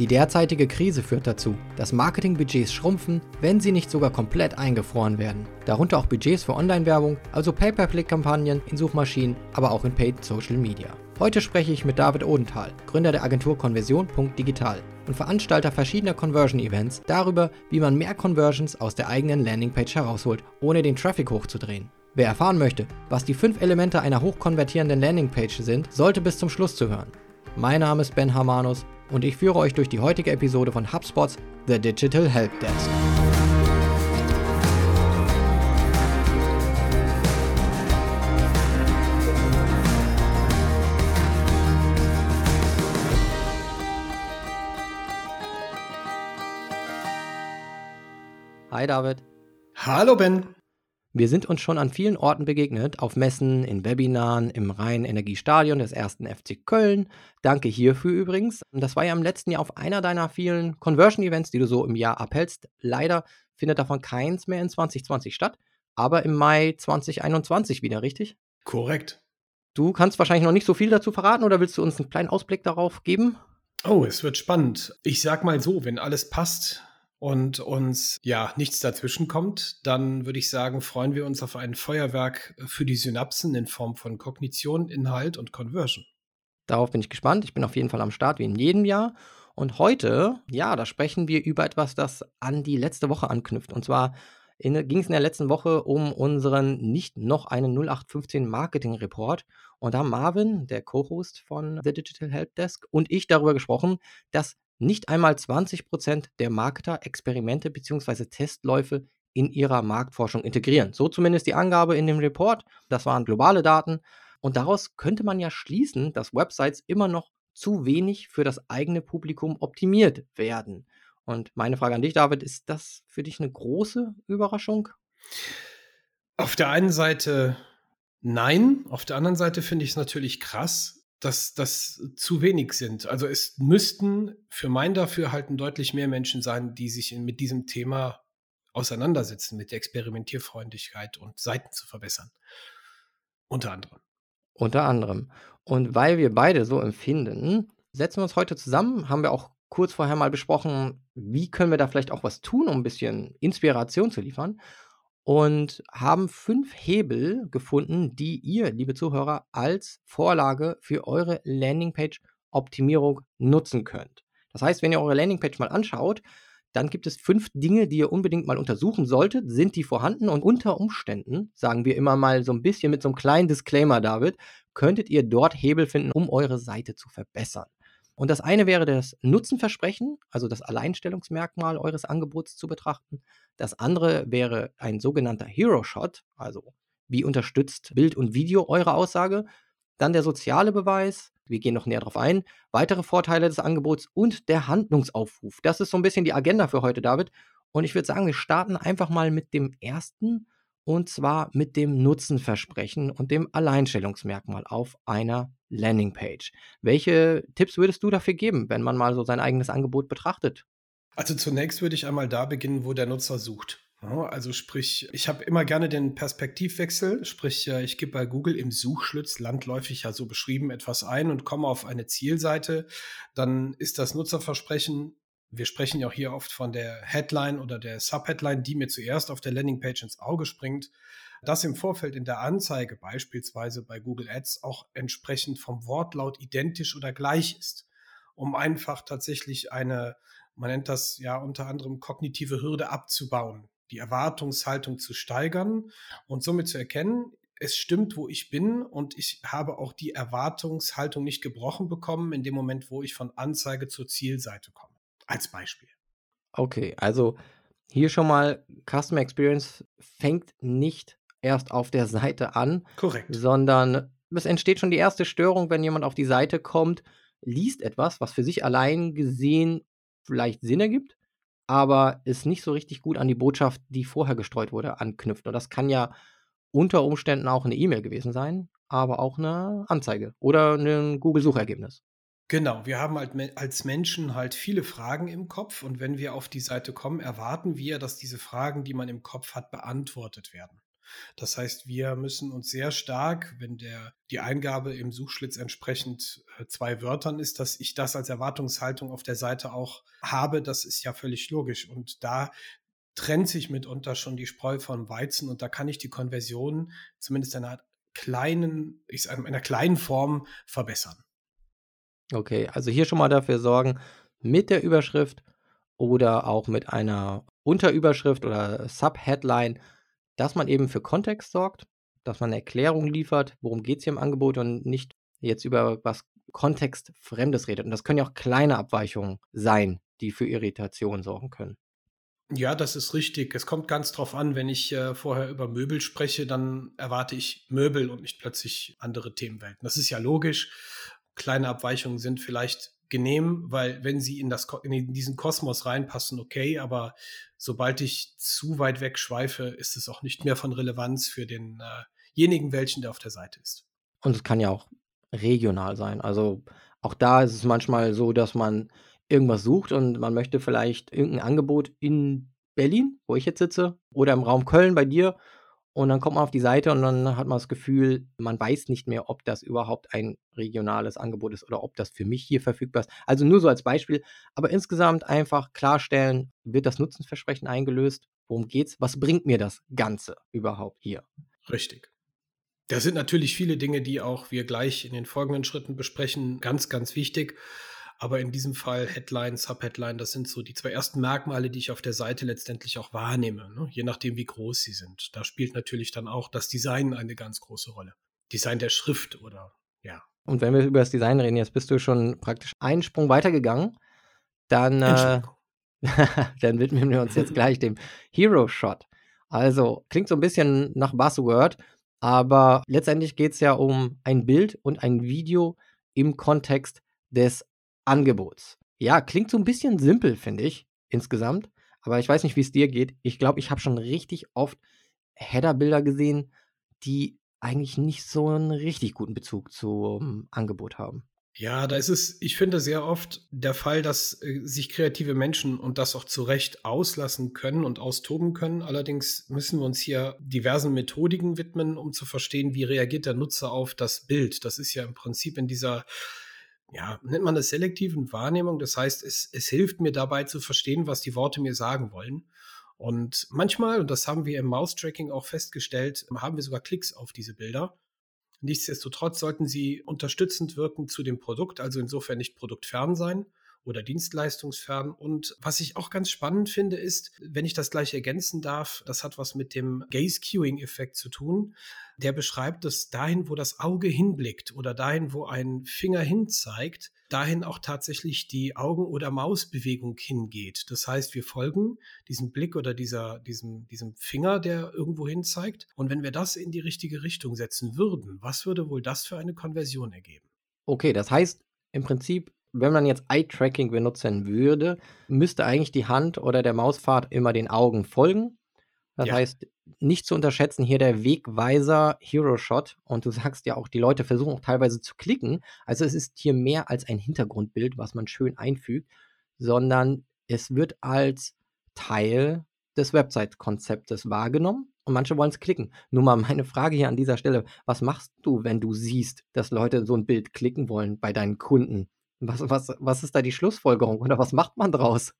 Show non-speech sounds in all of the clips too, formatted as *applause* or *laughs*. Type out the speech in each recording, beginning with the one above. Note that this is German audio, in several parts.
Die derzeitige Krise führt dazu, dass Marketingbudgets schrumpfen, wenn sie nicht sogar komplett eingefroren werden. Darunter auch Budgets für Online-Werbung, also Pay-per-Click-Kampagnen in Suchmaschinen, aber auch in Paid Social Media. Heute spreche ich mit David Odenthal, Gründer der Agentur Konversion.digital und Veranstalter verschiedener Conversion-Events darüber, wie man mehr Conversions aus der eigenen Landingpage herausholt, ohne den Traffic hochzudrehen. Wer erfahren möchte, was die fünf Elemente einer hochkonvertierenden Landingpage sind, sollte bis zum Schluss zuhören. Mein Name ist Ben Hamanus und ich führe euch durch die heutige Episode von HubSpots The Digital Help Desk. Hi David. Hallo Ben. Wir sind uns schon an vielen Orten begegnet, auf Messen, in Webinaren, im Rhein-Energiestadion des ersten FC Köln. Danke hierfür übrigens. Das war ja im letzten Jahr auf einer deiner vielen Conversion-Events, die du so im Jahr abhältst. Leider findet davon keins mehr in 2020 statt, aber im Mai 2021 wieder, richtig? Korrekt. Du kannst wahrscheinlich noch nicht so viel dazu verraten oder willst du uns einen kleinen Ausblick darauf geben? Oh, es wird spannend. Ich sag mal so, wenn alles passt, und uns ja nichts dazwischen kommt, dann würde ich sagen, freuen wir uns auf ein Feuerwerk für die Synapsen in Form von Kognition, Inhalt und Conversion. Darauf bin ich gespannt. Ich bin auf jeden Fall am Start wie in jedem Jahr. Und heute, ja, da sprechen wir über etwas, das an die letzte Woche anknüpft. Und zwar ging es in der letzten Woche um unseren nicht noch einen 0815 Marketing Report. Und da haben Marvin, der Co-Host von The Digital Help Desk, und ich darüber gesprochen, dass nicht einmal 20% der Marketer Experimente bzw. Testläufe in ihrer Marktforschung integrieren. So zumindest die Angabe in dem Report. Das waren globale Daten. Und daraus könnte man ja schließen, dass Websites immer noch zu wenig für das eigene Publikum optimiert werden. Und meine Frage an dich, David, ist das für dich eine große Überraschung? Auf der einen Seite nein, auf der anderen Seite finde ich es natürlich krass, dass das zu wenig sind. Also es müssten für mein Dafürhalten deutlich mehr Menschen sein, die sich mit diesem Thema auseinandersetzen, mit der Experimentierfreundlichkeit und Seiten zu verbessern. Unter anderem. Unter anderem. Und weil wir beide so empfinden, setzen wir uns heute zusammen, haben wir auch kurz vorher mal besprochen, wie können wir da vielleicht auch was tun, um ein bisschen Inspiration zu liefern und haben fünf Hebel gefunden, die ihr, liebe Zuhörer, als Vorlage für eure Landingpage-Optimierung nutzen könnt. Das heißt, wenn ihr eure Landingpage mal anschaut, dann gibt es fünf Dinge, die ihr unbedingt mal untersuchen solltet. Sind die vorhanden? Und unter Umständen, sagen wir immer mal so ein bisschen mit so einem kleinen Disclaimer, David, könntet ihr dort Hebel finden, um eure Seite zu verbessern. Und das eine wäre das Nutzenversprechen, also das Alleinstellungsmerkmal eures Angebots zu betrachten. Das andere wäre ein sogenannter Hero Shot, also wie unterstützt Bild und Video eure Aussage. Dann der soziale Beweis, wir gehen noch näher darauf ein, weitere Vorteile des Angebots und der Handlungsaufruf. Das ist so ein bisschen die Agenda für heute, David. Und ich würde sagen, wir starten einfach mal mit dem ersten und zwar mit dem Nutzenversprechen und dem Alleinstellungsmerkmal auf einer Landingpage. Welche Tipps würdest du dafür geben, wenn man mal so sein eigenes Angebot betrachtet? Also zunächst würde ich einmal da beginnen, wo der Nutzer sucht. Also sprich, ich habe immer gerne den Perspektivwechsel, sprich, ich gebe bei Google im Suchschlitz landläufig ja so beschrieben etwas ein und komme auf eine Zielseite. Dann ist das Nutzerversprechen, wir sprechen ja auch hier oft von der Headline oder der Subheadline, die mir zuerst auf der Landingpage ins Auge springt, das im Vorfeld in der Anzeige beispielsweise bei Google Ads auch entsprechend vom Wortlaut identisch oder gleich ist, um einfach tatsächlich eine, man nennt das ja unter anderem kognitive Hürde abzubauen, die Erwartungshaltung zu steigern und somit zu erkennen, es stimmt, wo ich bin und ich habe auch die Erwartungshaltung nicht gebrochen bekommen in dem Moment, wo ich von Anzeige zur Zielseite komme. Als Beispiel. Okay, also hier schon mal Customer Experience fängt nicht erst auf der Seite an. Korrekt. Sondern es entsteht schon die erste Störung, wenn jemand auf die Seite kommt, liest etwas, was für sich allein gesehen vielleicht Sinn ergibt, aber es nicht so richtig gut an die Botschaft, die vorher gestreut wurde, anknüpft. Und das kann ja unter Umständen auch eine E-Mail gewesen sein, aber auch eine Anzeige oder ein Google-Suchergebnis. Genau, wir haben halt als Menschen halt viele Fragen im Kopf und wenn wir auf die Seite kommen, erwarten wir, dass diese Fragen, die man im Kopf hat, beantwortet werden. Das heißt, wir müssen uns sehr stark, wenn der, die Eingabe im Suchschlitz entsprechend äh, zwei Wörtern ist, dass ich das als Erwartungshaltung auf der Seite auch habe, das ist ja völlig logisch. Und da trennt sich mitunter schon die Spreu vom Weizen und da kann ich die Konversion zumindest in einer kleinen, ich sage, in einer kleinen Form verbessern. Okay, also hier schon mal dafür sorgen, mit der Überschrift oder auch mit einer Unterüberschrift oder Subheadline, dass man eben für Kontext sorgt, dass man eine Erklärung liefert, worum geht es hier im Angebot und nicht jetzt über was Kontextfremdes redet. Und das können ja auch kleine Abweichungen sein, die für Irritation sorgen können. Ja, das ist richtig. Es kommt ganz drauf an, wenn ich äh, vorher über Möbel spreche, dann erwarte ich Möbel und nicht plötzlich andere Themenwelten. Das ist ja logisch. Kleine Abweichungen sind vielleicht genehm, weil wenn sie in, das, in diesen Kosmos reinpassen, okay, aber sobald ich zu weit weg schweife, ist es auch nicht mehr von Relevanz für denjenigen, äh welchen der auf der Seite ist. Und es kann ja auch regional sein. Also auch da ist es manchmal so, dass man irgendwas sucht und man möchte vielleicht irgendein Angebot in Berlin, wo ich jetzt sitze, oder im Raum Köln bei dir und dann kommt man auf die Seite und dann hat man das Gefühl, man weiß nicht mehr, ob das überhaupt ein regionales Angebot ist oder ob das für mich hier verfügbar ist. Also nur so als Beispiel. Aber insgesamt einfach klarstellen, wird das Nutzenversprechen eingelöst? Worum geht's? Was bringt mir das Ganze überhaupt hier? Richtig. Da sind natürlich viele Dinge, die auch wir gleich in den folgenden Schritten besprechen, ganz, ganz wichtig. Aber in diesem Fall Headline, Subheadline, das sind so die zwei ersten Merkmale, die ich auf der Seite letztendlich auch wahrnehme, ne? je nachdem, wie groß sie sind. Da spielt natürlich dann auch das Design eine ganz große Rolle. Design der Schrift oder ja. Und wenn wir über das Design reden, jetzt bist du schon praktisch einen Sprung weitergegangen, dann, äh, *laughs* dann widmen wir uns jetzt gleich dem Hero Shot. Also klingt so ein bisschen nach Buzzword, aber letztendlich geht es ja um ein Bild und ein Video im Kontext des Angebots. Ja, klingt so ein bisschen simpel, finde ich, insgesamt. Aber ich weiß nicht, wie es dir geht. Ich glaube, ich habe schon richtig oft Header-Bilder gesehen, die eigentlich nicht so einen richtig guten Bezug zum Angebot haben. Ja, da ist es, ich finde, sehr oft der Fall, dass äh, sich kreative Menschen und das auch zu Recht auslassen können und austoben können. Allerdings müssen wir uns hier diversen Methodiken widmen, um zu verstehen, wie reagiert der Nutzer auf das Bild. Das ist ja im Prinzip in dieser ja, nennt man das selektiven Wahrnehmung. Das heißt, es, es hilft mir dabei zu verstehen, was die Worte mir sagen wollen. Und manchmal, und das haben wir im Mouse-Tracking auch festgestellt, haben wir sogar Klicks auf diese Bilder. Nichtsdestotrotz sollten sie unterstützend wirken zu dem Produkt, also insofern nicht produktfern sein oder dienstleistungsfern. Und was ich auch ganz spannend finde, ist, wenn ich das gleich ergänzen darf, das hat was mit dem Gaze-Queuing-Effekt zu tun. Der beschreibt, dass dahin, wo das Auge hinblickt oder dahin, wo ein Finger hinzeigt, dahin auch tatsächlich die Augen- oder Mausbewegung hingeht. Das heißt, wir folgen diesem Blick oder dieser, diesem, diesem Finger, der irgendwo hin zeigt. Und wenn wir das in die richtige Richtung setzen würden, was würde wohl das für eine Konversion ergeben? Okay, das heißt im Prinzip, wenn man jetzt Eye-Tracking benutzen würde, müsste eigentlich die Hand oder der Mauspfad immer den Augen folgen. Das ja. heißt, nicht zu unterschätzen hier der Wegweiser Hero Shot. Und du *laughs* sagst ja auch, die Leute versuchen auch teilweise zu klicken. Also es ist hier mehr als ein Hintergrundbild, was man schön einfügt, sondern es wird als Teil des Website-Konzeptes wahrgenommen und manche wollen es klicken. Nur mal meine Frage hier an dieser Stelle: Was machst du, wenn du siehst, dass Leute so ein Bild klicken wollen bei deinen Kunden? Was, was, was ist da die Schlussfolgerung oder was macht man draus?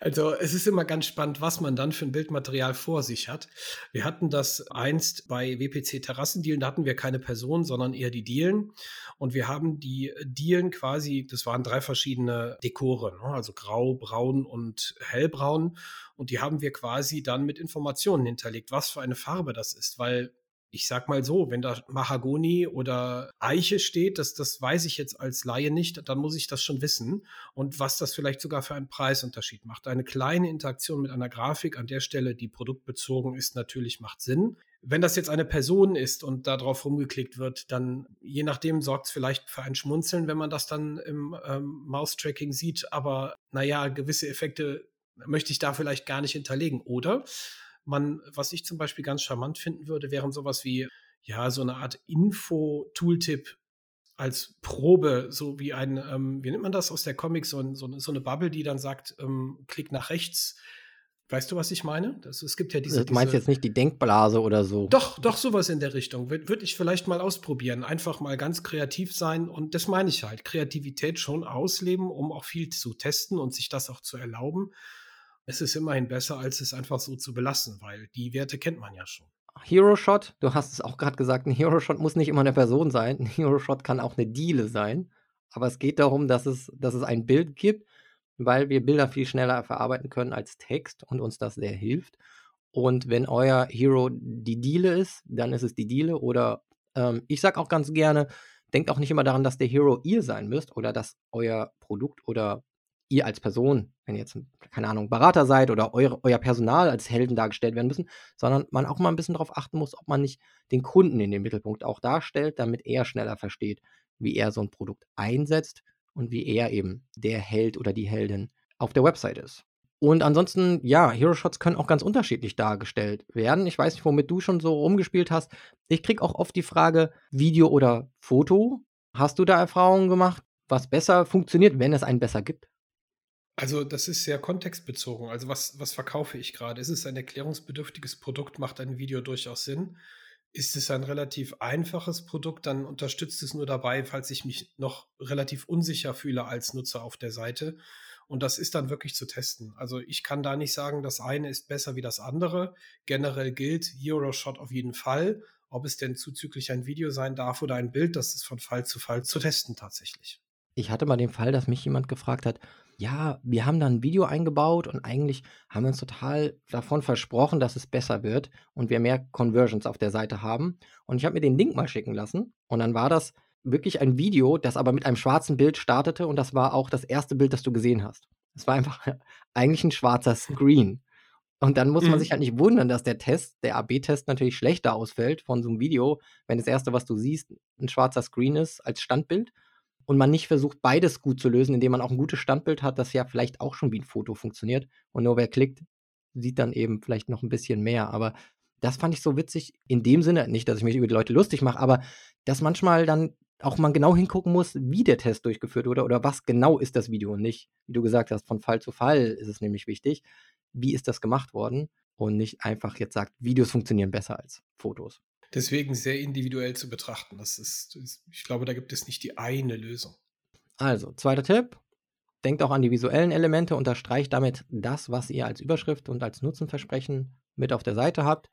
Also es ist immer ganz spannend, was man dann für ein Bildmaterial vor sich hat. Wir hatten das einst bei WPC Terrassendielen, da hatten wir keine Personen, sondern eher die Dielen. Und wir haben die Dielen quasi, das waren drei verschiedene Dekore, ne? also grau, braun und hellbraun. Und die haben wir quasi dann mit Informationen hinterlegt, was für eine Farbe das ist, weil ich sag mal so, wenn da Mahagoni oder Eiche steht, das, das weiß ich jetzt als Laie nicht, dann muss ich das schon wissen. Und was das vielleicht sogar für einen Preisunterschied macht. Eine kleine Interaktion mit einer Grafik an der Stelle, die produktbezogen ist, natürlich macht Sinn. Wenn das jetzt eine Person ist und darauf rumgeklickt wird, dann je nachdem sorgt es vielleicht für ein Schmunzeln, wenn man das dann im ähm, Mouse-Tracking sieht. Aber naja, gewisse Effekte möchte ich da vielleicht gar nicht hinterlegen. Oder man, was ich zum Beispiel ganz charmant finden würde, wären sowas wie, ja, so eine Art Info-Tooltip als Probe, so wie ein, ähm, wie nennt man das aus der Comic, so, ein, so, so, eine Bubble, die dann sagt, ähm, klick nach rechts, Weißt du, was ich meine? Das, es gibt ja diese. Du meinst diese, jetzt nicht die Denkblase oder so? Doch, doch, sowas in der Richtung. Würde ich vielleicht mal ausprobieren. Einfach mal ganz kreativ sein. Und das meine ich halt. Kreativität schon ausleben, um auch viel zu testen und sich das auch zu erlauben. Es ist immerhin besser, als es einfach so zu belassen, weil die Werte kennt man ja schon. Hero Shot, du hast es auch gerade gesagt, ein Hero Shot muss nicht immer eine Person sein. Ein Hero Shot kann auch eine Diele sein. Aber es geht darum, dass es, dass es ein Bild gibt, weil wir Bilder viel schneller verarbeiten können als Text und uns das sehr hilft. Und wenn euer Hero die Diele ist, dann ist es die Diele. Oder ähm, ich sage auch ganz gerne, denkt auch nicht immer daran, dass der Hero ihr sein müsst oder dass euer Produkt oder ihr als Person, wenn ihr jetzt, keine Ahnung, Berater seid oder eure, euer Personal als Helden dargestellt werden müssen, sondern man auch mal ein bisschen darauf achten muss, ob man nicht den Kunden in den Mittelpunkt auch darstellt, damit er schneller versteht, wie er so ein Produkt einsetzt und wie er eben der Held oder die Heldin auf der Website ist. Und ansonsten, ja, Hero Shots können auch ganz unterschiedlich dargestellt werden. Ich weiß nicht, womit du schon so rumgespielt hast. Ich kriege auch oft die Frage, Video oder Foto. Hast du da Erfahrungen gemacht, was besser funktioniert, wenn es einen besser gibt? Also das ist sehr kontextbezogen. Also was, was verkaufe ich gerade? Ist es ein erklärungsbedürftiges Produkt? Macht ein Video durchaus Sinn? Ist es ein relativ einfaches Produkt, dann unterstützt es nur dabei, falls ich mich noch relativ unsicher fühle als Nutzer auf der Seite. Und das ist dann wirklich zu testen. Also ich kann da nicht sagen, das eine ist besser wie das andere. Generell gilt Euroshot auf jeden Fall. Ob es denn zuzüglich ein Video sein darf oder ein Bild, das ist von Fall zu Fall zu testen tatsächlich. Ich hatte mal den Fall, dass mich jemand gefragt hat, ja, wir haben da ein Video eingebaut und eigentlich haben wir uns total davon versprochen, dass es besser wird und wir mehr Conversions auf der Seite haben. Und ich habe mir den Link mal schicken lassen und dann war das wirklich ein Video, das aber mit einem schwarzen Bild startete und das war auch das erste Bild, das du gesehen hast. Es war einfach *laughs* eigentlich ein schwarzer Screen. Und dann muss man mhm. sich halt nicht wundern, dass der Test, der AB-Test natürlich schlechter ausfällt von so einem Video, wenn das erste, was du siehst, ein schwarzer Screen ist als Standbild und man nicht versucht, beides gut zu lösen, indem man auch ein gutes Standbild hat, das ja vielleicht auch schon wie ein Foto funktioniert. Und nur wer klickt, sieht dann eben vielleicht noch ein bisschen mehr. Aber das fand ich so witzig in dem Sinne, nicht, dass ich mich über die Leute lustig mache, aber dass manchmal dann auch man genau hingucken muss, wie der Test durchgeführt wurde oder was genau ist das Video und nicht, wie du gesagt hast, von Fall zu Fall ist es nämlich wichtig, wie ist das gemacht worden und nicht einfach jetzt sagt, Videos funktionieren besser als Fotos deswegen sehr individuell zu betrachten. Das ist, ich glaube, da gibt es nicht die eine Lösung. Also, zweiter Tipp. Denkt auch an die visuellen Elemente, unterstreicht damit das, was ihr als Überschrift und als Nutzenversprechen mit auf der Seite habt.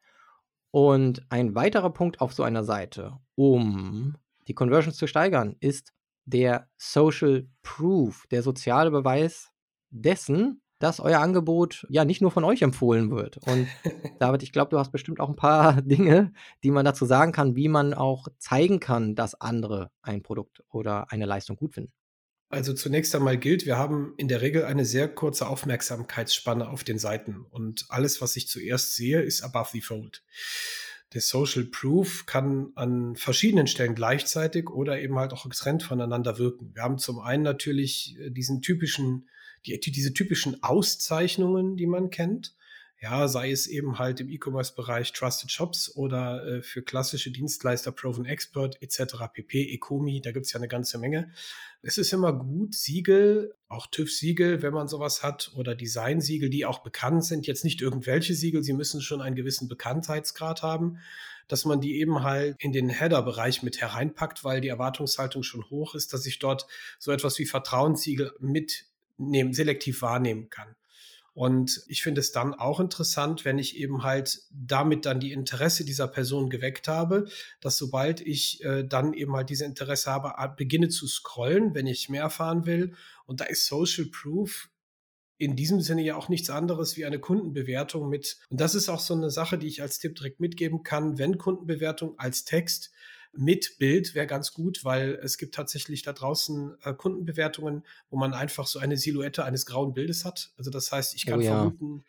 Und ein weiterer Punkt auf so einer Seite, um die Conversions zu steigern, ist der Social Proof, der soziale Beweis dessen, dass euer Angebot ja nicht nur von euch empfohlen wird. Und *laughs* David, ich glaube, du hast bestimmt auch ein paar *laughs* Dinge, die man dazu sagen kann, wie man auch zeigen kann, dass andere ein Produkt oder eine Leistung gut finden. Also zunächst einmal gilt, wir haben in der Regel eine sehr kurze Aufmerksamkeitsspanne auf den Seiten und alles, was ich zuerst sehe, ist above the fold. Der Social Proof kann an verschiedenen Stellen gleichzeitig oder eben halt auch getrennt voneinander wirken. Wir haben zum einen natürlich äh, diesen typischen die, diese typischen Auszeichnungen, die man kennt. Ja, sei es eben halt im E-Commerce-Bereich Trusted Shops oder äh, für klassische Dienstleister Proven Expert etc. pp, Ecomi, da gibt es ja eine ganze Menge. Es ist immer gut, Siegel, auch TÜV-Siegel, wenn man sowas hat, oder Design-Siegel, die auch bekannt sind, jetzt nicht irgendwelche Siegel, sie müssen schon einen gewissen Bekanntheitsgrad haben, dass man die eben halt in den Header-Bereich mit hereinpackt, weil die Erwartungshaltung schon hoch ist, dass ich dort so etwas wie Vertrauenssiegel mit nehmen, selektiv wahrnehmen kann. Und ich finde es dann auch interessant, wenn ich eben halt damit dann die Interesse dieser Person geweckt habe, dass sobald ich äh, dann eben halt diese Interesse habe, beginne zu scrollen, wenn ich mehr erfahren will. Und da ist Social Proof in diesem Sinne ja auch nichts anderes wie eine Kundenbewertung mit. Und das ist auch so eine Sache, die ich als Tipp direkt mitgeben kann, wenn Kundenbewertung als Text mit Bild wäre ganz gut, weil es gibt tatsächlich da draußen äh, Kundenbewertungen, wo man einfach so eine Silhouette eines grauen Bildes hat. Also das heißt, ich kann oh, ja. vermuten,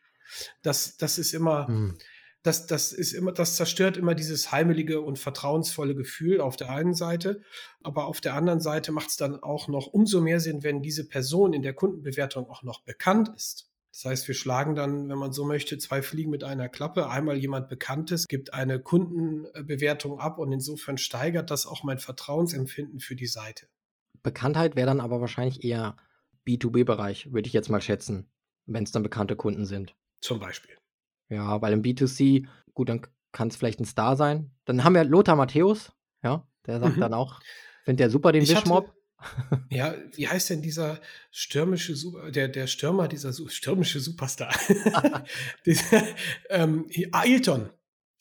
dass das ist immer, hm. das, das ist immer, das zerstört immer dieses heimelige und vertrauensvolle Gefühl auf der einen Seite, aber auf der anderen Seite macht es dann auch noch umso mehr Sinn, wenn diese Person in der Kundenbewertung auch noch bekannt ist. Das heißt, wir schlagen dann, wenn man so möchte, zwei Fliegen mit einer Klappe. Einmal jemand Bekanntes gibt eine Kundenbewertung ab und insofern steigert das auch mein Vertrauensempfinden für die Seite. Bekanntheit wäre dann aber wahrscheinlich eher B2B-Bereich, würde ich jetzt mal schätzen, wenn es dann bekannte Kunden sind. Zum Beispiel. Ja, weil im B2C, gut, dann kann es vielleicht ein Star sein. Dann haben wir Lothar Matthäus, ja, der sagt Mhm. dann auch, findet der super den Wischmob. Ja, wie heißt denn dieser stürmische Su der der Stürmer, dieser stürmische Superstar? *laughs* Dieser, ähm, hi Ailton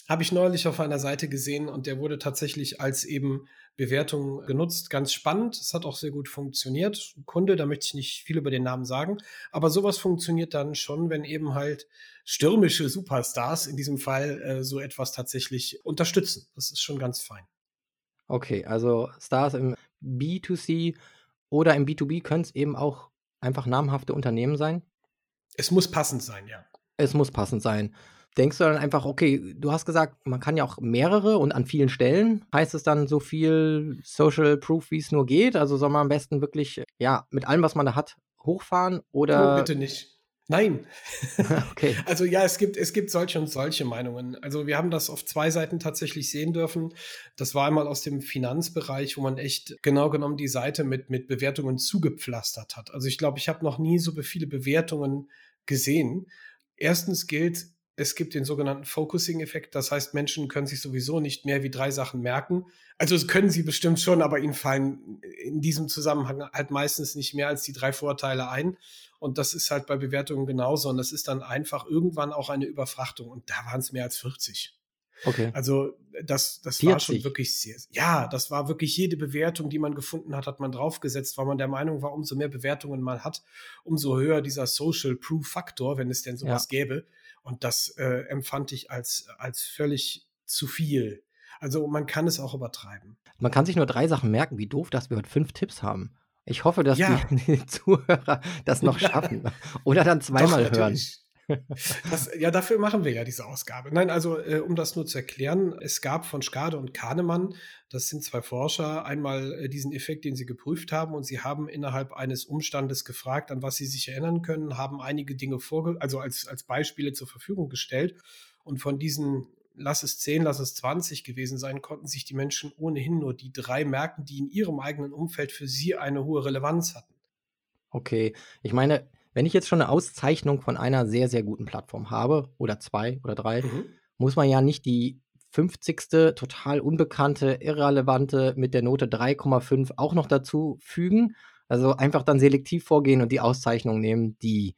habe ich neulich auf einer Seite gesehen und der wurde tatsächlich als eben Bewertung genutzt. Ganz spannend. Es hat auch sehr gut funktioniert. Kunde, da möchte ich nicht viel über den Namen sagen, aber sowas funktioniert dann schon, wenn eben halt stürmische Superstars in diesem Fall, äh, so etwas tatsächlich unterstützen. Das ist schon ganz fein. Okay, also Stars im B2C oder im B2B können es eben auch einfach namhafte Unternehmen sein? Es muss passend sein, ja. Es muss passend sein. Denkst du dann einfach, okay, du hast gesagt, man kann ja auch mehrere und an vielen Stellen. Heißt es dann so viel Social Proof, wie es nur geht? Also soll man am besten wirklich, ja, mit allem, was man da hat, hochfahren Oh, oder bitte nicht. Nein. *laughs* okay. *laughs* Also ja, es gibt, es gibt solche und solche Meinungen. Also wir haben das auf zwei Seiten tatsächlich sehen dürfen. Das war einmal aus dem Finanzbereich, wo man echt genau genommen die Seite mit, mit Bewertungen zugepflastert hat. Also ich glaube, ich habe noch nie so viele Bewertungen gesehen. Erstens gilt, es gibt den sogenannten Focusing-Effekt. Das heißt, Menschen können sich sowieso nicht mehr wie drei Sachen merken. Also das können sie bestimmt schon, aber ihnen fallen in diesem Zusammenhang halt meistens nicht mehr als die drei Vorteile ein. Und das ist halt bei Bewertungen genauso. Und das ist dann einfach irgendwann auch eine Überfrachtung. Und da waren es mehr als 40. Okay. Also das, das war schon 40. wirklich sehr, ja, das war wirklich jede Bewertung, die man gefunden hat, hat man draufgesetzt, weil man der Meinung war, umso mehr Bewertungen man hat, umso höher dieser Social Proof Faktor, wenn es denn sowas gäbe. Und das äh, empfand ich als, als völlig zu viel. Also man kann es auch übertreiben. Man kann sich nur drei Sachen merken. Wie doof, dass wir heute fünf Tipps haben. Ich hoffe, dass Ja. die, *laughs* die Zuhörer das noch *laughs* schaffen. Oder dann zweimal Doch, hören. natürlich. Das, ja, dafür machen wir ja diese Ausgabe. Nein, also äh, um das nur zu erklären, es gab von Skade und Kahnemann, das sind zwei Forscher, einmal äh, diesen Effekt, den sie geprüft haben und sie haben innerhalb eines Umstandes gefragt, an was sie sich erinnern können, haben einige Dinge vorge also als, als Beispiele zur Verfügung gestellt und von diesen lass es 10, lass es 20 gewesen sein, konnten sich die Menschen ohnehin nur die drei merken, die in ihrem eigenen Umfeld für sie eine hohe Relevanz hatten. Okay, ich meine, wenn ich jetzt schon eine Auszeichnung von einer sehr, sehr guten Plattform habe, oder zwei oder drei, Mhm. muss man ja nicht die 50. total unbekannte, irrelevante mit der Note 3,5 auch noch dazu fügen. Also einfach dann selektiv vorgehen und die Auszeichnungen nehmen, die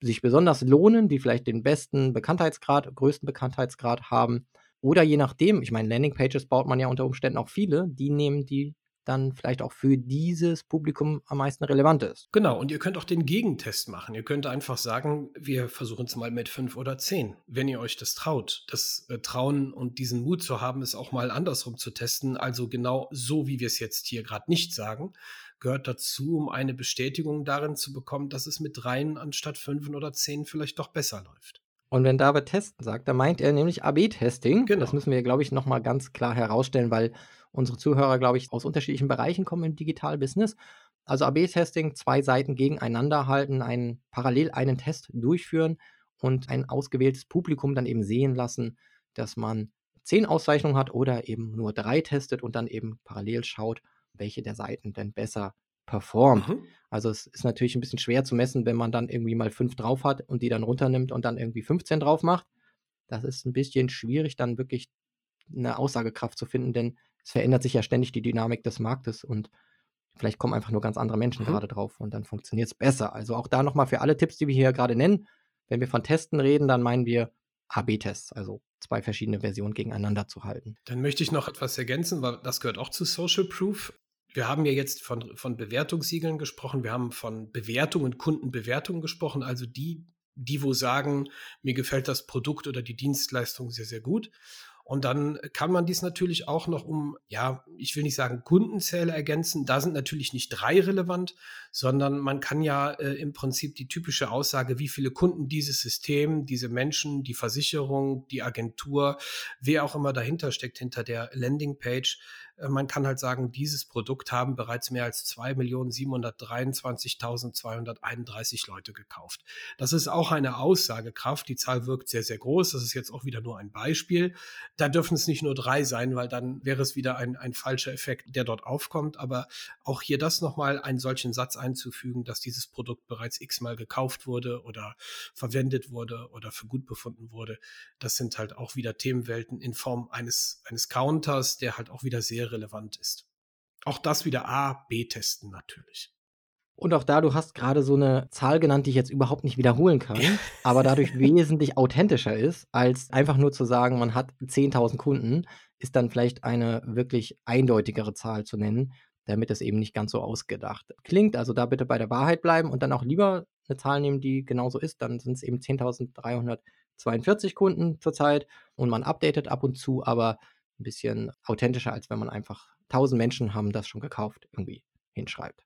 sich besonders lohnen, die vielleicht den besten Bekanntheitsgrad, größten Bekanntheitsgrad haben. Oder je nachdem, ich meine, Landingpages baut man ja unter Umständen auch viele, die nehmen, die dann vielleicht auch für dieses Publikum am meisten relevant ist. Genau, und ihr könnt auch den Gegentest machen. Ihr könnt einfach sagen, wir versuchen es mal mit fünf oder zehn, wenn ihr euch das traut. Das äh, Trauen und diesen Mut zu haben, es auch mal andersrum zu testen, also genau so, wie wir es jetzt hier gerade nicht sagen, gehört dazu, um eine Bestätigung darin zu bekommen, dass es mit dreien anstatt fünf oder zehn vielleicht doch besser läuft. Und wenn David testen sagt, dann meint er nämlich AB-Testing. Genau. Das müssen wir, glaube ich, nochmal ganz klar herausstellen, weil unsere Zuhörer, glaube ich, aus unterschiedlichen Bereichen kommen im Digital-Business. Also AB-Testing, zwei Seiten gegeneinander halten, einen, parallel einen Test durchführen und ein ausgewähltes Publikum dann eben sehen lassen, dass man zehn Auszeichnungen hat oder eben nur drei testet und dann eben parallel schaut, welche der Seiten denn besser performt. Mhm. Also es ist natürlich ein bisschen schwer zu messen, wenn man dann irgendwie mal fünf drauf hat und die dann runternimmt und dann irgendwie 15 drauf macht. Das ist ein bisschen schwierig, dann wirklich eine Aussagekraft zu finden, denn es verändert sich ja ständig die Dynamik des Marktes und vielleicht kommen einfach nur ganz andere Menschen Mhm. gerade drauf und dann funktioniert es besser. Also auch da nochmal für alle Tipps, die wir hier gerade nennen. Wenn wir von Testen reden, dann meinen wir AB-Tests, also zwei verschiedene Versionen gegeneinander zu halten. Dann möchte ich noch etwas ergänzen, weil das gehört auch zu Social Proof. Wir haben ja jetzt von, von Bewertungssiegeln gesprochen, wir haben von Bewertungen, Kundenbewertungen gesprochen, also die, die wo sagen, mir gefällt das Produkt oder die Dienstleistung sehr, sehr gut. Und dann kann man dies natürlich auch noch um, ja, ich will nicht sagen Kundenzähler ergänzen. Da sind natürlich nicht drei relevant, sondern man kann ja äh, im Prinzip die typische Aussage, wie viele Kunden dieses System, diese Menschen, die Versicherung, die Agentur, wer auch immer dahinter steckt, hinter der Landingpage, man kann halt sagen, dieses Produkt haben bereits mehr als 2.723.231 Leute gekauft. Das ist auch eine Aussagekraft. Die Zahl wirkt sehr, sehr groß. Das ist jetzt auch wieder nur ein Beispiel. Da dürfen es nicht nur drei sein, weil dann wäre es wieder ein, ein falscher Effekt, der dort aufkommt. Aber auch hier das nochmal, einen solchen Satz einzufügen, dass dieses Produkt bereits x-mal gekauft wurde oder verwendet wurde oder für gut befunden wurde, das sind halt auch wieder Themenwelten in Form eines, eines Counters, der halt auch wieder sehr relevant ist. Auch das wieder A, B testen natürlich. Und auch da, du hast gerade so eine Zahl genannt, die ich jetzt überhaupt nicht wiederholen kann, aber dadurch *laughs* wesentlich authentischer ist, als einfach nur zu sagen, man hat 10.000 Kunden, ist dann vielleicht eine wirklich eindeutigere Zahl zu nennen, damit es eben nicht ganz so ausgedacht klingt. Also da bitte bei der Wahrheit bleiben und dann auch lieber eine Zahl nehmen, die genauso ist. Dann sind es eben 10.342 Kunden zurzeit und man updatet ab und zu, aber ein bisschen authentischer, als wenn man einfach 1000 Menschen haben das schon gekauft irgendwie hinschreibt.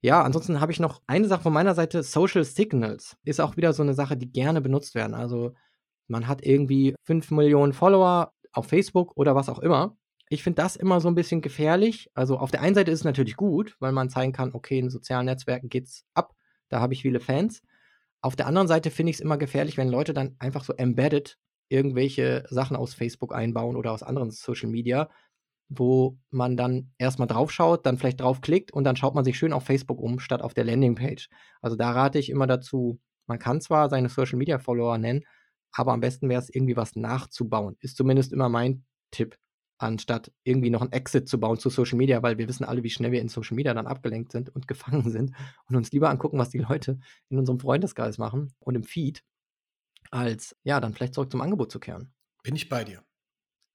Ja, ansonsten habe ich noch eine Sache von meiner Seite. Social Signals ist auch wieder so eine Sache, die gerne benutzt werden. Also man hat irgendwie 5 Millionen Follower auf Facebook oder was auch immer. Ich finde das immer so ein bisschen gefährlich. Also auf der einen Seite ist es natürlich gut, weil man zeigen kann, okay, in sozialen Netzwerken geht's ab, da habe ich viele Fans. Auf der anderen Seite finde ich es immer gefährlich, wenn Leute dann einfach so embedded irgendwelche Sachen aus Facebook einbauen oder aus anderen Social Media, wo man dann erstmal draufschaut, dann vielleicht draufklickt und dann schaut man sich schön auf Facebook um, statt auf der Landingpage. Also da rate ich immer dazu, man kann zwar seine Social Media Follower nennen, aber am besten wäre es irgendwie was nachzubauen. Ist zumindest immer mein Tipp, anstatt irgendwie noch ein Exit zu bauen zu Social Media, weil wir wissen alle, wie schnell wir in Social Media dann abgelenkt sind und *laughs* gefangen sind und uns lieber angucken, was die Leute in unserem Freundeskreis machen und im Feed, als ja, dann vielleicht zurück zum Angebot zu kehren. Bin ich bei dir.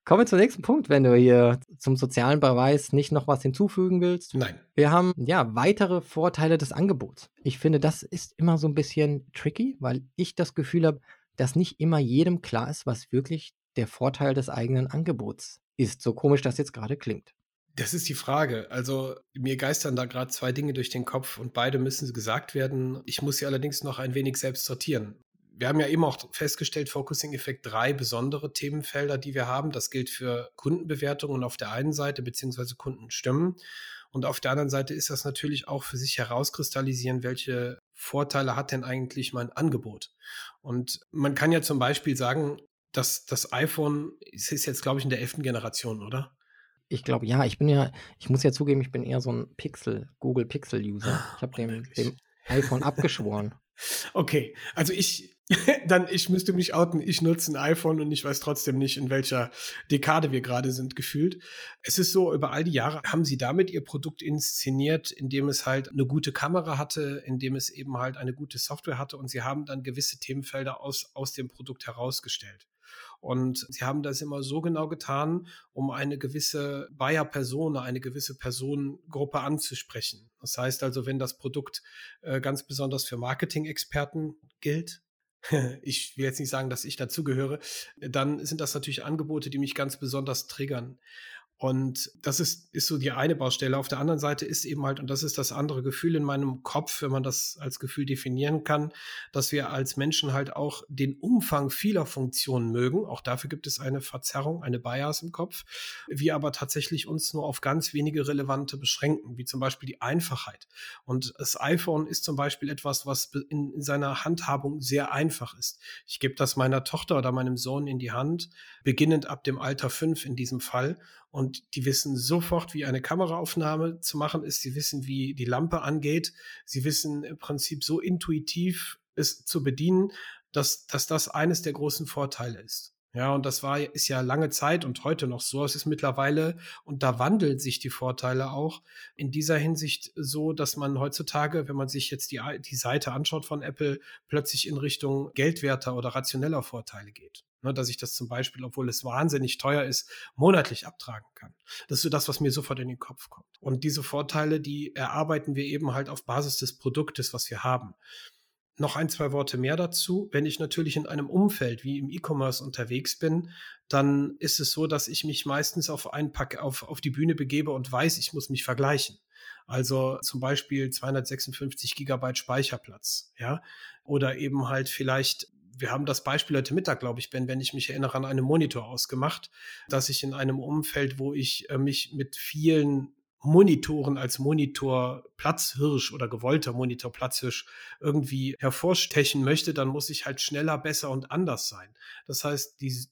Kommen wir zum nächsten Punkt, wenn du hier zum sozialen Beweis nicht noch was hinzufügen willst. Nein. Wir haben ja weitere Vorteile des Angebots. Ich finde, das ist immer so ein bisschen tricky, weil ich das Gefühl habe, dass nicht immer jedem klar ist, was wirklich der Vorteil des eigenen Angebots ist. So komisch das jetzt gerade klingt. Das ist die Frage. Also mir geistern da gerade zwei Dinge durch den Kopf und beide müssen gesagt werden. Ich muss sie allerdings noch ein wenig selbst sortieren wir haben ja eben auch festgestellt, Focusing Effekt drei besondere Themenfelder, die wir haben. Das gilt für Kundenbewertungen auf der einen Seite beziehungsweise Kundenstimmen. Und auf der anderen Seite ist das natürlich auch für sich herauskristallisieren, welche Vorteile hat denn eigentlich mein Angebot? Und man kann ja zum Beispiel sagen, dass das iPhone es ist jetzt, glaube ich, in der elften Generation, oder? Ich glaube, ja, ich bin ja, ich muss ja zugeben, ich bin eher so ein Pixel, Google Pixel-User. Ich habe dem, dem iPhone abgeschworen. *laughs* Okay, also ich, *laughs* dann, ich müsste mich outen, ich nutze ein iPhone und ich weiß trotzdem nicht, in welcher Dekade wir gerade sind, gefühlt. Es ist so, über all die Jahre haben sie damit ihr Produkt inszeniert, indem es halt eine gute Kamera hatte, indem es eben halt eine gute Software hatte und sie haben dann gewisse Themenfelder aus, aus dem Produkt herausgestellt. Und sie haben das immer so genau getan, um eine gewisse Buyer-Persona, eine gewisse Personengruppe anzusprechen. Das heißt also, wenn das Produkt äh, ganz besonders für Marketing-Experten gilt, *laughs* ich will jetzt nicht sagen, dass ich dazugehöre, dann sind das natürlich Angebote, die mich ganz besonders triggern. Und das ist, ist so die eine Baustelle. Auf der anderen Seite ist eben halt, und das ist das andere Gefühl in meinem Kopf, wenn man das als Gefühl definieren kann, dass wir als Menschen halt auch den Umfang vieler Funktionen mögen. Auch dafür gibt es eine Verzerrung, eine Bias im Kopf. Wir aber tatsächlich uns nur auf ganz wenige relevante beschränken, wie zum Beispiel die Einfachheit. Und das iPhone ist zum Beispiel etwas, was in seiner Handhabung sehr einfach ist. Ich gebe das meiner Tochter oder meinem Sohn in die Hand, beginnend ab dem Alter fünf in diesem Fall und die wissen sofort, wie eine Kameraaufnahme zu machen ist. Sie wissen, wie die Lampe angeht. Sie wissen im Prinzip so intuitiv es zu bedienen, dass, dass das eines der großen Vorteile ist. Ja, und das war, ist ja lange Zeit und heute noch so. Es ist mittlerweile, und da wandeln sich die Vorteile auch, in dieser Hinsicht so, dass man heutzutage, wenn man sich jetzt die, die Seite anschaut von Apple, plötzlich in Richtung geldwerter oder rationeller Vorteile geht. Ne, dass ich das zum Beispiel, obwohl es wahnsinnig teuer ist, monatlich abtragen kann. Das ist so das, was mir sofort in den Kopf kommt. Und diese Vorteile, die erarbeiten wir eben halt auf Basis des Produktes, was wir haben. Noch ein, zwei Worte mehr dazu. Wenn ich natürlich in einem Umfeld wie im E-Commerce unterwegs bin, dann ist es so, dass ich mich meistens auf ein Pack auf, auf die Bühne begebe und weiß, ich muss mich vergleichen. Also zum Beispiel 256 Gigabyte Speicherplatz, ja, oder eben halt vielleicht wir haben das Beispiel heute Mittag, glaube ich, Ben, wenn ich mich erinnere, an einem Monitor ausgemacht, dass ich in einem Umfeld, wo ich äh, mich mit vielen Monitoren als Monitor Platzhirsch oder gewollter Monitor Platzhirsch irgendwie hervorstechen möchte, dann muss ich halt schneller, besser und anders sein. Das heißt, die,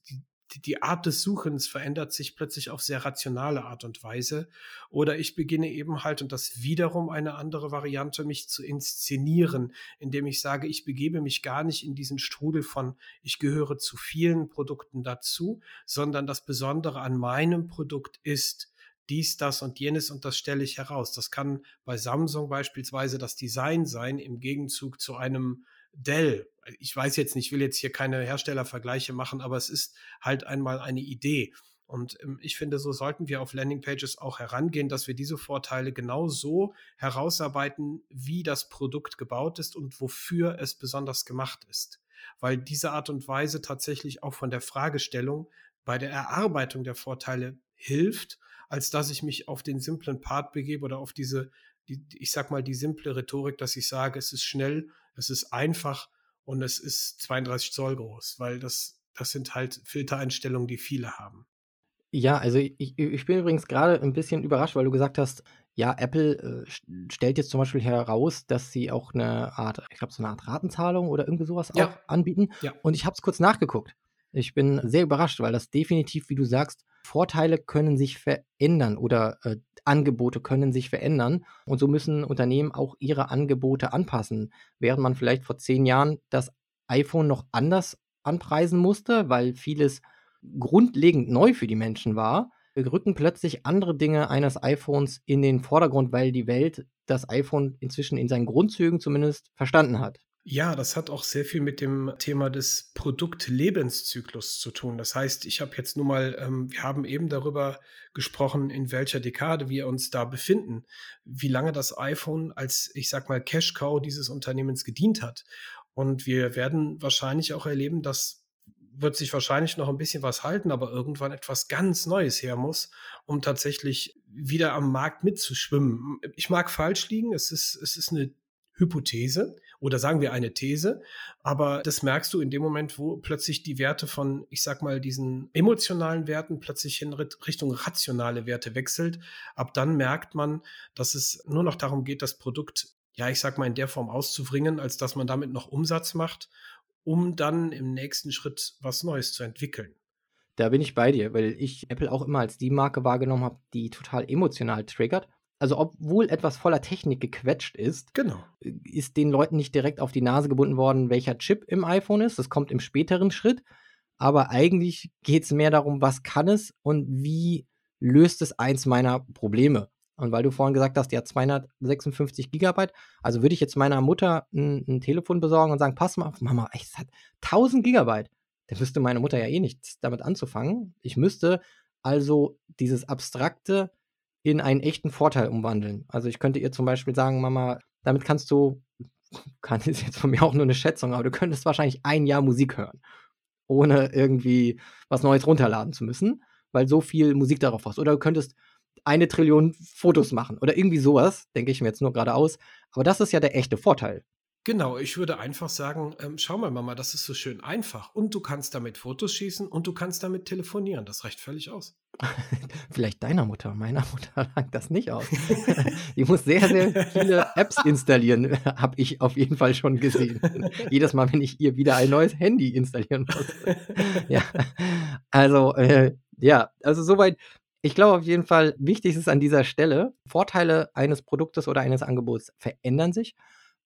die, die Art des Suchens verändert sich plötzlich auf sehr rationale Art und Weise. Oder ich beginne eben halt, und das wiederum eine andere Variante, mich zu inszenieren, indem ich sage, ich begebe mich gar nicht in diesen Strudel von, ich gehöre zu vielen Produkten dazu, sondern das Besondere an meinem Produkt ist, dies, das und jenes und das stelle ich heraus. Das kann bei Samsung beispielsweise das Design sein im Gegenzug zu einem Dell. Ich weiß jetzt nicht, ich will jetzt hier keine Herstellervergleiche machen, aber es ist halt einmal eine Idee. Und ähm, ich finde, so sollten wir auf Landingpages auch herangehen, dass wir diese Vorteile genau so herausarbeiten, wie das Produkt gebaut ist und wofür es besonders gemacht ist. Weil diese Art und Weise tatsächlich auch von der Fragestellung bei der Erarbeitung der Vorteile hilft, als dass ich mich auf den simplen Part begebe oder auf diese, die, ich sag mal, die simple Rhetorik, dass ich sage, es ist schnell, es ist einfach und es ist 32 Zoll groß, weil das, das sind halt Filtereinstellungen, die viele haben. Ja, also ich, ich bin übrigens gerade ein bisschen überrascht, weil du gesagt hast, ja, Apple äh, stellt jetzt zum Beispiel heraus, dass sie auch eine Art, ich glaube, so eine Art Ratenzahlung oder irgendwie sowas Ja. auch anbieten. Ja. Und ich habe es kurz nachgeguckt. Ich bin sehr überrascht, weil das definitiv, wie du sagst, Vorteile können sich verändern oder äh, Angebote können sich verändern. Und so müssen Unternehmen auch ihre Angebote anpassen. Während man vielleicht vor zehn Jahren das iPhone noch anders anpreisen musste, weil vieles grundlegend neu für die Menschen war, rücken plötzlich andere Dinge eines iPhones in den Vordergrund, weil die Welt das iPhone inzwischen in seinen Grundzügen zumindest verstanden hat. Ja, das hat auch sehr viel mit dem Thema des Produktlebenszyklus zu tun. Das heißt, ich habe jetzt nur mal, ähm, wir haben eben darüber gesprochen, in welcher Dekade wir uns da befinden, wie lange das iPhone als, ich sag mal, Cash Cow dieses Unternehmens gedient hat. Und wir werden wahrscheinlich auch erleben, dass wird sich wahrscheinlich noch ein bisschen was halten, aber irgendwann etwas ganz Neues her muss, um tatsächlich wieder am Markt mitzuschwimmen. Ich mag falsch liegen, es ist, es ist eine Hypothese oder sagen wir eine These, aber das merkst du in dem Moment, wo plötzlich die Werte von, ich sag mal, diesen emotionalen Werten plötzlich in Richtung rationale Werte wechselt. Ab dann merkt man, dass es nur noch darum geht, das Produkt, ja, ich sag mal, in der Form auszubringen, als dass man damit noch Umsatz macht, um dann im nächsten Schritt was Neues zu entwickeln. Da bin ich bei dir, weil ich Apple auch immer als die Marke wahrgenommen habe, die total emotional triggert. Also obwohl etwas voller Technik gequetscht ist, Genau. ist den Leuten nicht direkt auf die Nase gebunden worden, welcher Chip im iPhone ist. Das kommt im späteren Schritt. Aber eigentlich geht es mehr darum, was kann es und wie löst es eins meiner Probleme. Und weil du vorhin gesagt hast, ja, 256 Gigabyte, also würde ich jetzt meiner Mutter ein, ein Telefon besorgen und sagen, pass mal auf, Mama, es hat 1000 Gigabyte. Dann wüsste meine Mutter ja eh nichts damit anzufangen. Ich müsste also dieses abstrakte in einen echten Vorteil umwandeln. Also ich könnte ihr zum Beispiel sagen, Mama, damit kannst du, *laughs* kann ist jetzt von mir auch nur eine Schätzung, aber du könntest wahrscheinlich ein Jahr Musik hören, ohne irgendwie was Neues runterladen zu müssen, weil so viel Musik darauf hast. Oder du könntest eine Trillion Fotos machen oder irgendwie sowas, denke ich mir jetzt nur gerade aus. Aber das ist ja der echte Vorteil. Genau, ich würde einfach sagen, ähm, schau mal, Mama, das ist so schön einfach. Und du kannst damit Fotos schießen und du kannst damit telefonieren. Das reicht völlig aus. *laughs* Vielleicht deiner Mutter, meiner *laughs* Mutter langt das nicht aus. *laughs* Die muss sehr, sehr viele Apps installieren, habe ich auf jeden Fall schon gesehen. Jedes Mal, wenn ich ihr wieder ein neues Handy installieren muss. ja, also, äh, ja, also soweit. Ich glaube auf jeden Fall, wichtig ist an dieser Stelle, Vorteile eines Produktes oder eines Angebots verändern sich.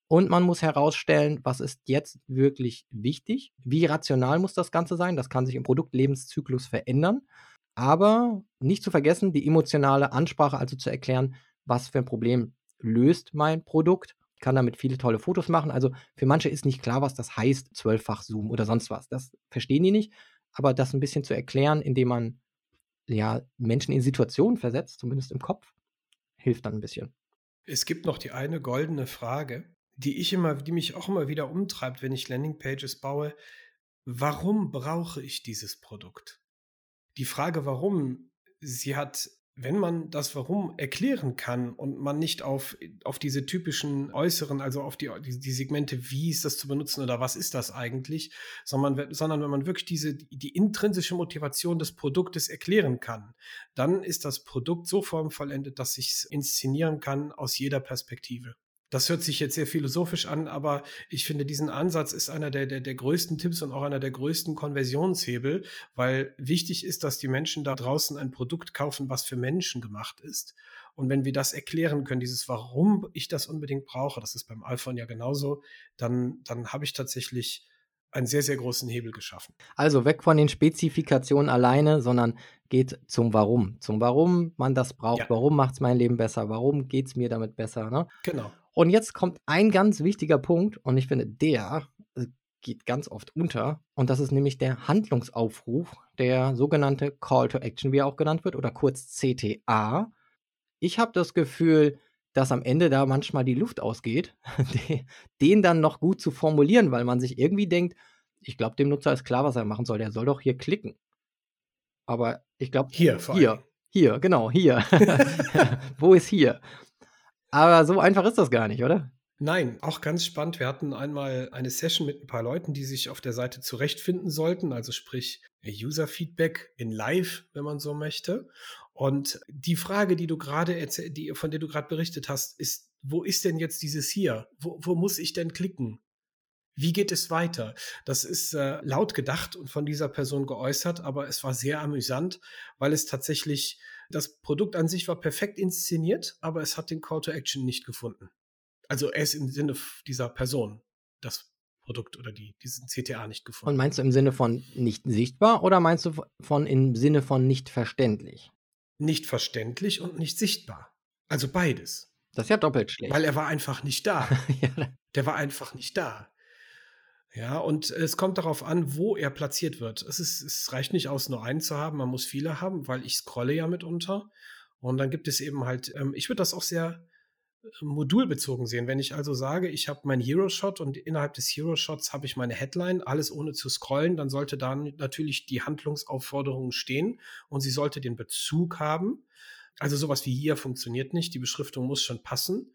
Und man muss herausstellen, was ist jetzt wirklich wichtig? Wie rational muss das Ganze sein? Das kann sich im Produktlebenszyklus verändern. Aber nicht zu vergessen, die emotionale Ansprache, also zu erklären, was für ein Problem löst mein Produkt. Ich kann damit viele tolle Fotos machen. Also für manche ist nicht klar, was das heißt, zwölffach Zoom oder sonst was. Das verstehen die nicht. Aber das ein bisschen zu erklären, indem man ja Menschen in Situationen versetzt, zumindest im Kopf, hilft dann ein bisschen. Es gibt noch die eine goldene Frage, die ich immer, die mich auch immer wieder umtreibt, wenn ich Landingpages baue. Warum brauche ich dieses Produkt? Die Frage, warum, sie hat wenn man das Warum erklären kann und man nicht auf, auf diese typischen äußeren, also auf die, die, die, Segmente, wie ist das zu benutzen oder was ist das eigentlich, sondern, sondern wenn man wirklich diese, die intrinsische Motivation des Produktes erklären kann, dann ist das Produkt so formvollendet, dass ich es inszenieren kann aus jeder Perspektive. Das hört sich jetzt sehr philosophisch an, aber ich finde, diesen Ansatz ist einer der, der, der größten Tipps und auch einer der größten Konversionshebel, weil wichtig ist, dass die Menschen da draußen ein Produkt kaufen, was für Menschen gemacht ist. Und wenn wir das erklären können, dieses Warum ich das unbedingt brauche, das ist beim iPhone ja genauso, dann, dann habe ich tatsächlich einen sehr, sehr großen Hebel geschaffen. Also weg von den Spezifikationen alleine, sondern geht zum Warum. Zum Warum man das braucht. Ja. Warum macht es mein Leben besser? Warum geht es mir damit besser? Ne? Genau. Und jetzt kommt ein ganz wichtiger Punkt und ich finde, der äh, geht ganz oft unter und das ist nämlich der Handlungsaufruf, der sogenannte Call to Action, wie er auch genannt wird, oder kurz CTA. Ich habe das Gefühl, dass am Ende da manchmal die Luft ausgeht, *laughs* den dann noch gut zu formulieren, weil man sich irgendwie denkt, ich glaube, dem Nutzer ist klar, was er machen soll. Der soll doch hier klicken. Aber ich glaube, hier, hier, hier, genau, hier. *laughs* Wo ist hier? Aber so einfach ist das gar nicht, oder? Nein, auch ganz spannend. Wir hatten einmal eine Session mit ein paar Leuten, die sich auf der Seite zurechtfinden sollten, also sprich User-Feedback in Live, wenn man so möchte. Und die Frage, die du gerade die, von der du gerade berichtet hast, ist, wo ist denn jetzt dieses hier? Wo, wo muss ich denn klicken? Wie geht es weiter? Das ist äh, laut gedacht und von dieser Person geäußert, aber es war sehr amüsant, weil es tatsächlich das Produkt an sich war perfekt inszeniert, aber es hat den Call to Action nicht gefunden. Also er ist im Sinne dieser Person das Produkt oder die, diesen CTA nicht gefunden. Und meinst du im Sinne von nicht sichtbar oder meinst du von im Sinne von nicht verständlich? Nicht verständlich und nicht sichtbar. Also beides. Das ist ja doppelt schlecht. Weil er war einfach nicht da. *laughs* ja. Der war einfach nicht da. Ja, und es kommt darauf an, wo er platziert wird. Es, ist, es reicht nicht aus, nur einen zu haben, man muss viele haben, weil ich scrolle ja mitunter. Und dann gibt es eben halt, ähm, ich würde das auch sehr äh, modulbezogen sehen. Wenn ich also sage, ich habe meinen Hero-Shot und innerhalb des Hero-Shots habe ich meine Headline, alles ohne zu scrollen, dann sollte da natürlich die Handlungsaufforderung stehen und sie sollte den Bezug haben. Also sowas wie hier funktioniert nicht, die Beschriftung muss schon passen.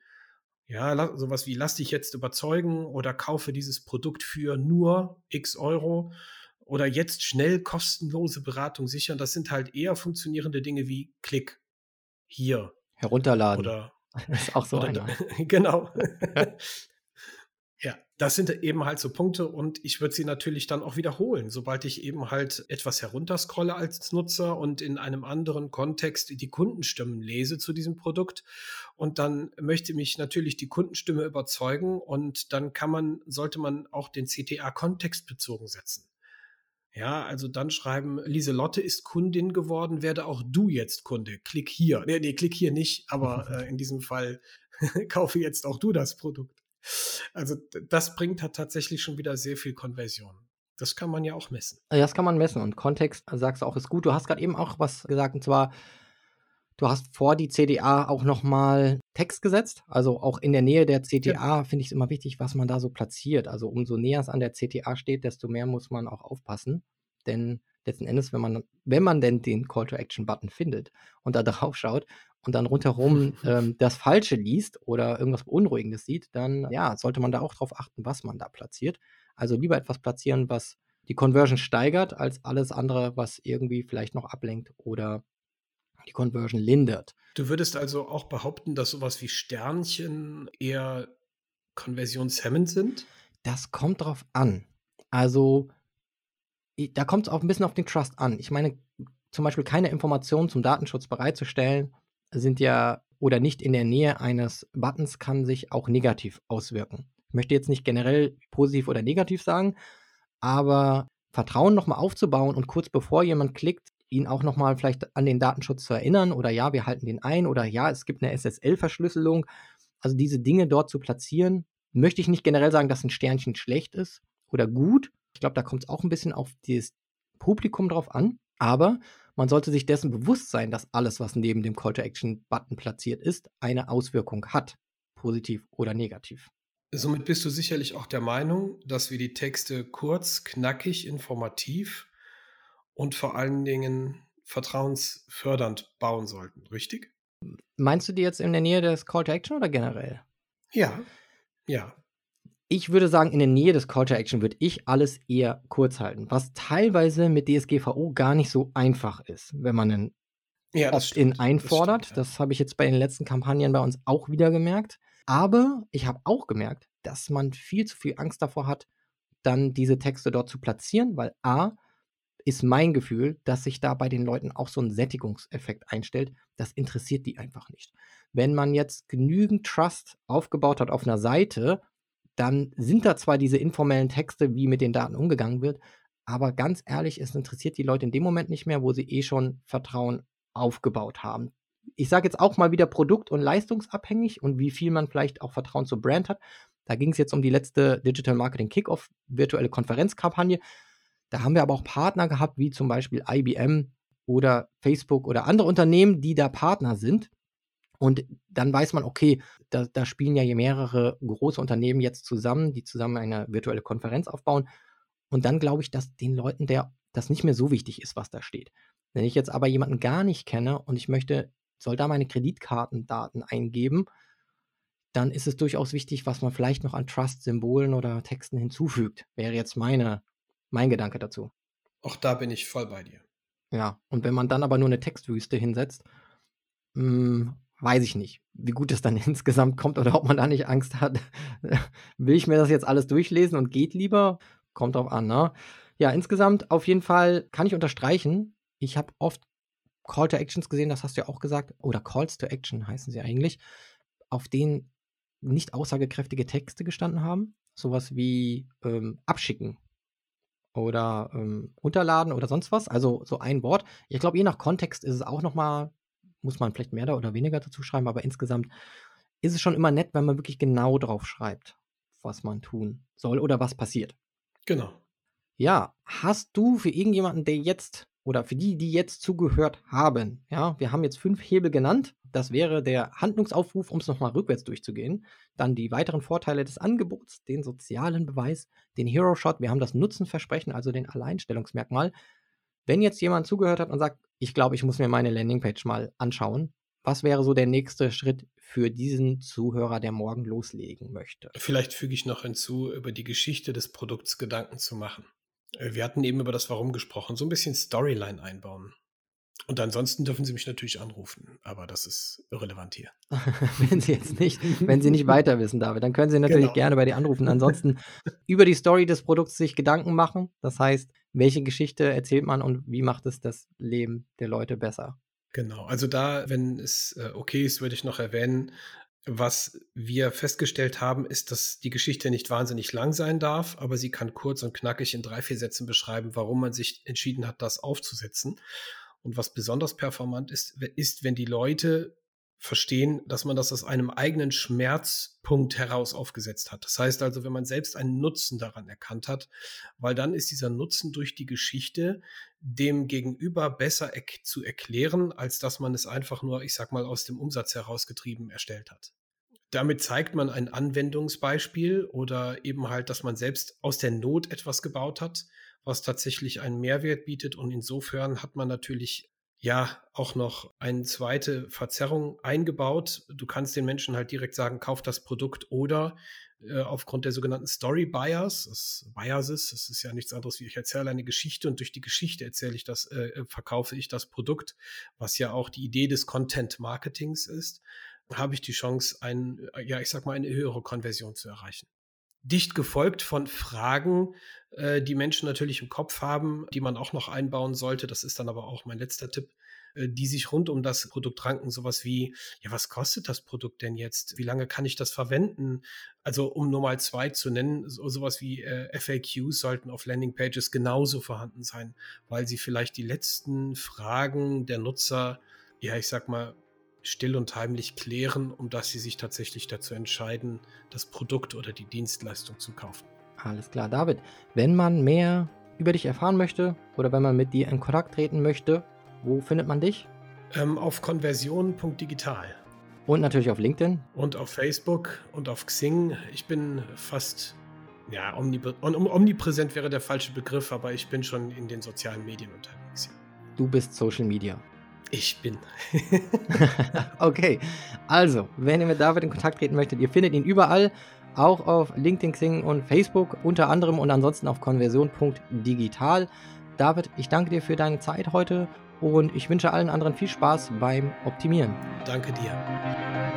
Ja, sowas wie lass dich jetzt überzeugen oder kaufe dieses Produkt für nur x Euro oder jetzt schnell kostenlose Beratung sichern. Das sind halt eher funktionierende Dinge wie Klick hier. Herunterladen. Oder das *laughs* ist auch so oder, *laughs* genau. *laughs* Das sind eben halt so Punkte und ich würde sie natürlich dann auch wiederholen, sobald ich eben halt etwas herunterscrolle als Nutzer und in einem anderen Kontext die Kundenstimmen lese zu diesem Produkt und dann möchte mich natürlich die Kundenstimme überzeugen und dann kann man, sollte man auch den CTA kontextbezogen setzen. Ja, also dann schreiben, Lieselotte ist Kundin geworden, werde auch du jetzt Kunde. Klick hier. Nee, nee, klick hier nicht, aber *laughs* äh, in diesem Fall *laughs* kaufe jetzt auch du das Produkt. Also das bringt halt tatsächlich schon wieder sehr viel Konversion. Das kann man ja auch messen. Ja, das kann man messen. Und Kontext, äh, sagst du auch, ist gut. Du hast gerade eben auch was gesagt, und zwar, du hast vor die CDA auch nochmal Text gesetzt. Also auch in der Nähe der CTA ja. finde ich es immer wichtig, was man da so platziert. Also umso näher es an der CTA steht, desto mehr muss man auch aufpassen. Denn letzten Endes, wenn man, wenn man denn den Call to Action Button findet und da drauf schaut und dann rundherum ähm, *laughs* das Falsche liest oder irgendwas Beunruhigendes sieht, dann ja, sollte man da auch drauf achten, was man da platziert. Also lieber etwas platzieren, was die Conversion steigert, als alles andere, was irgendwie vielleicht noch ablenkt oder die Conversion lindert. Du würdest also auch behaupten, dass sowas wie Sternchen eher konversionshemmend sind? Das kommt drauf an. Also da kommt es auch ein bisschen auf den Trust an. Ich meine, zum Beispiel keine Informationen zum Datenschutz bereitzustellen, sind ja oder nicht in der Nähe eines Buttons kann sich auch negativ auswirken. Ich möchte jetzt nicht generell positiv oder negativ sagen, aber Vertrauen nochmal aufzubauen und kurz bevor jemand klickt, ihn auch nochmal vielleicht an den Datenschutz zu erinnern oder ja, wir halten den ein oder ja, es gibt eine SSL-Verschlüsselung. Also diese Dinge dort zu platzieren, möchte ich nicht generell sagen, dass ein Sternchen schlecht ist oder gut, ich glaube, da kommt es auch ein bisschen auf das Publikum drauf an. Aber man sollte sich dessen bewusst sein, dass alles, was neben dem Call to Action Button platziert ist, eine Auswirkung hat, positiv oder negativ. Somit bist du sicherlich auch der Meinung, dass wir die Texte kurz, knackig, informativ und vor allen Dingen vertrauensfördernd bauen sollten, richtig? Meinst du die jetzt in der Nähe des Call to Action oder generell? Ja, ja. Ich würde sagen, in der Nähe des Call to Action würde ich alles eher kurz halten, was teilweise mit DSGVO gar nicht so einfach ist, wenn man einen ja, Opt-in einfordert. Das, stimmt, ja. das habe ich jetzt bei den letzten Kampagnen bei uns auch wieder gemerkt. Aber ich habe auch gemerkt, dass man viel zu viel Angst davor hat, dann diese Texte dort zu platzieren, weil A, ist mein Gefühl, dass sich da bei den Leuten auch so ein Sättigungseffekt einstellt. Das interessiert die einfach nicht. Wenn man jetzt genügend Trust aufgebaut hat auf einer Seite, dann sind da zwar diese informellen Texte, wie mit den Daten umgegangen wird, aber ganz ehrlich, es interessiert die Leute in dem Moment nicht mehr, wo sie eh schon Vertrauen aufgebaut haben. Ich sage jetzt auch mal wieder produkt- und leistungsabhängig und wie viel man vielleicht auch Vertrauen zur Brand hat. Da ging es jetzt um die letzte Digital Marketing Kickoff virtuelle Konferenzkampagne. Da haben wir aber auch Partner gehabt, wie zum Beispiel IBM oder Facebook oder andere Unternehmen, die da Partner sind. Und dann weiß man, okay, da, da spielen ja mehrere große Unternehmen jetzt zusammen, die zusammen eine virtuelle Konferenz aufbauen. Und dann glaube ich, dass den Leuten der das nicht mehr so wichtig ist, was da steht. Wenn ich jetzt aber jemanden gar nicht kenne und ich möchte, soll da meine Kreditkartendaten eingeben, dann ist es durchaus wichtig, was man vielleicht noch an Trust-Symbolen oder Texten hinzufügt. Wäre jetzt meine, mein Gedanke dazu. Auch da bin ich voll bei dir. Ja, und wenn man dann aber nur eine Textwüste hinsetzt, mh, hm, weiß ich nicht, wie gut es dann *laughs* insgesamt kommt oder ob man da nicht Angst hat. *laughs* Will ich mir das jetzt alles durchlesen und geht lieber? Kommt drauf an, ne? Ja, insgesamt auf jeden Fall kann ich unterstreichen, ich habe oft Call to Actions gesehen, das hast du ja auch gesagt, oder Calls to Action heißen sie eigentlich, auf denen nicht aussagekräftige Texte gestanden haben. Sowas wie ähm, abschicken oder ähm, runterladen oder sonst was. Also so ein Wort. Ich glaube, je nach Kontext ist es auch nochmal, muss man vielleicht mehr da oder weniger dazu schreiben, aber insgesamt ist es schon immer nett, wenn man wirklich genau drauf schreibt, was man tun soll oder was passiert. Genau. Ja, hast du für irgendjemanden, der jetzt oder für die, die jetzt zugehört haben, ja, wir haben jetzt fünf Hebel genannt. Das wäre der Handlungsaufruf, um es nochmal rückwärts durchzugehen. Dann die weiteren Vorteile des Angebots, den sozialen Beweis, den Hero Shot. Wir haben das Nutzenversprechen, also den Alleinstellungsmerkmal. Wenn jetzt jemand zugehört hat und sagt, ich glaube, ich muss mir meine Landingpage mal anschauen, was wäre so der nächste Schritt für diesen Zuhörer, der morgen loslegen möchte? Vielleicht füge ich noch hinzu, über die Geschichte des Produkts Gedanken zu machen. Äh, wir hatten eben über das Warum gesprochen, so ein bisschen Storyline einbauen. Und ansonsten dürfen Sie mich natürlich anrufen, aber das ist irrelevant hier. *laughs* wenn Sie jetzt nicht, wenn Sie nicht *laughs* weiter wissen, David, dann können Sie natürlich genau. gerne bei dir anrufen. Ansonsten über die Story des Produkts sich Gedanken machen. Das heißt, welche Geschichte erzählt man und wie macht es das Leben der Leute besser? Genau, also da, wenn es äh, okay ist, würde ich noch erwähnen, was wir festgestellt haben, ist, dass die Geschichte nicht wahnsinnig lang sein darf, aber sie kann kurz und knackig in drei, vier Sätzen beschreiben, warum man sich entschieden hat, das aufzusetzen. Und was besonders performant ist, ist, wenn die Leute verstehen, dass man das aus einem eigenen Schmerzpunkt heraus aufgesetzt hat. Das heißt also, wenn man selbst einen Nutzen daran erkannt hat, weil dann ist dieser Nutzen durch die Geschichte dem Gegenüber besser er zu erklären, als dass man es einfach nur, ich sag mal, aus dem Umsatz herausgetrieben erstellt hat. Damit zeigt man ein Anwendungsbeispiel oder eben halt, dass man selbst aus der Not etwas gebaut hat, was tatsächlich einen Mehrwert bietet. Und insofern hat man natürlich ja auch noch eine zweite Verzerrung eingebaut. Du kannst den Menschen halt direkt sagen, kauf das Produkt oder äh, aufgrund der sogenannten Story Bias, das Biases, das ist ja nichts anderes wie ich erzähle eine Geschichte und durch die Geschichte erzähle ich das, äh, äh, verkaufe ich das Produkt, was ja auch die Idee des Content Marketings ist, habe ich die Chance, ein, ja, ich sag mal, eine höhere Konversion zu erreichen dicht gefolgt von Fragen, äh, die Menschen natürlich im Kopf haben, die man auch noch einbauen sollte. Das ist dann aber auch mein letzter Tipp, äh, die sich rund um das Produkt ranken. Sowas wie, ja, was kostet das Produkt denn jetzt? Wie lange kann ich das verwenden? Also, um nur mal zwei zu nennen, so, sowas wie äh, FAQs sollten auf Landingpages genauso vorhanden sein, weil sie vielleicht die letzten Fragen der Nutzer, ja, ich sag mal, still und heimlich klären, um dass sie sich tatsächlich dazu entscheiden, das Produkt oder die Dienstleistung zu kaufen. Alles klar, David. Wenn man mehr über dich erfahren möchte oder wenn man mit dir in Kontakt treten möchte, wo findet man dich? Ähm, auf konversion.digital. Und natürlich auf LinkedIn. Und auf Facebook und auf Xing. Ich bin fast, ja, omnipräsent wäre der falsche Begriff, aber ich bin schon in den sozialen Medien unterwegs. du bist Social Media. Ich bin. *laughs* okay, also, wenn ihr mit David in Kontakt treten möchtet, ihr findet ihn überall, auch auf LinkedIn, Xing und Facebook unter anderem und ansonsten auf konversion.digital. David, ich danke dir für deine Zeit heute und ich wünsche allen anderen viel Spaß beim Optimieren. Danke dir.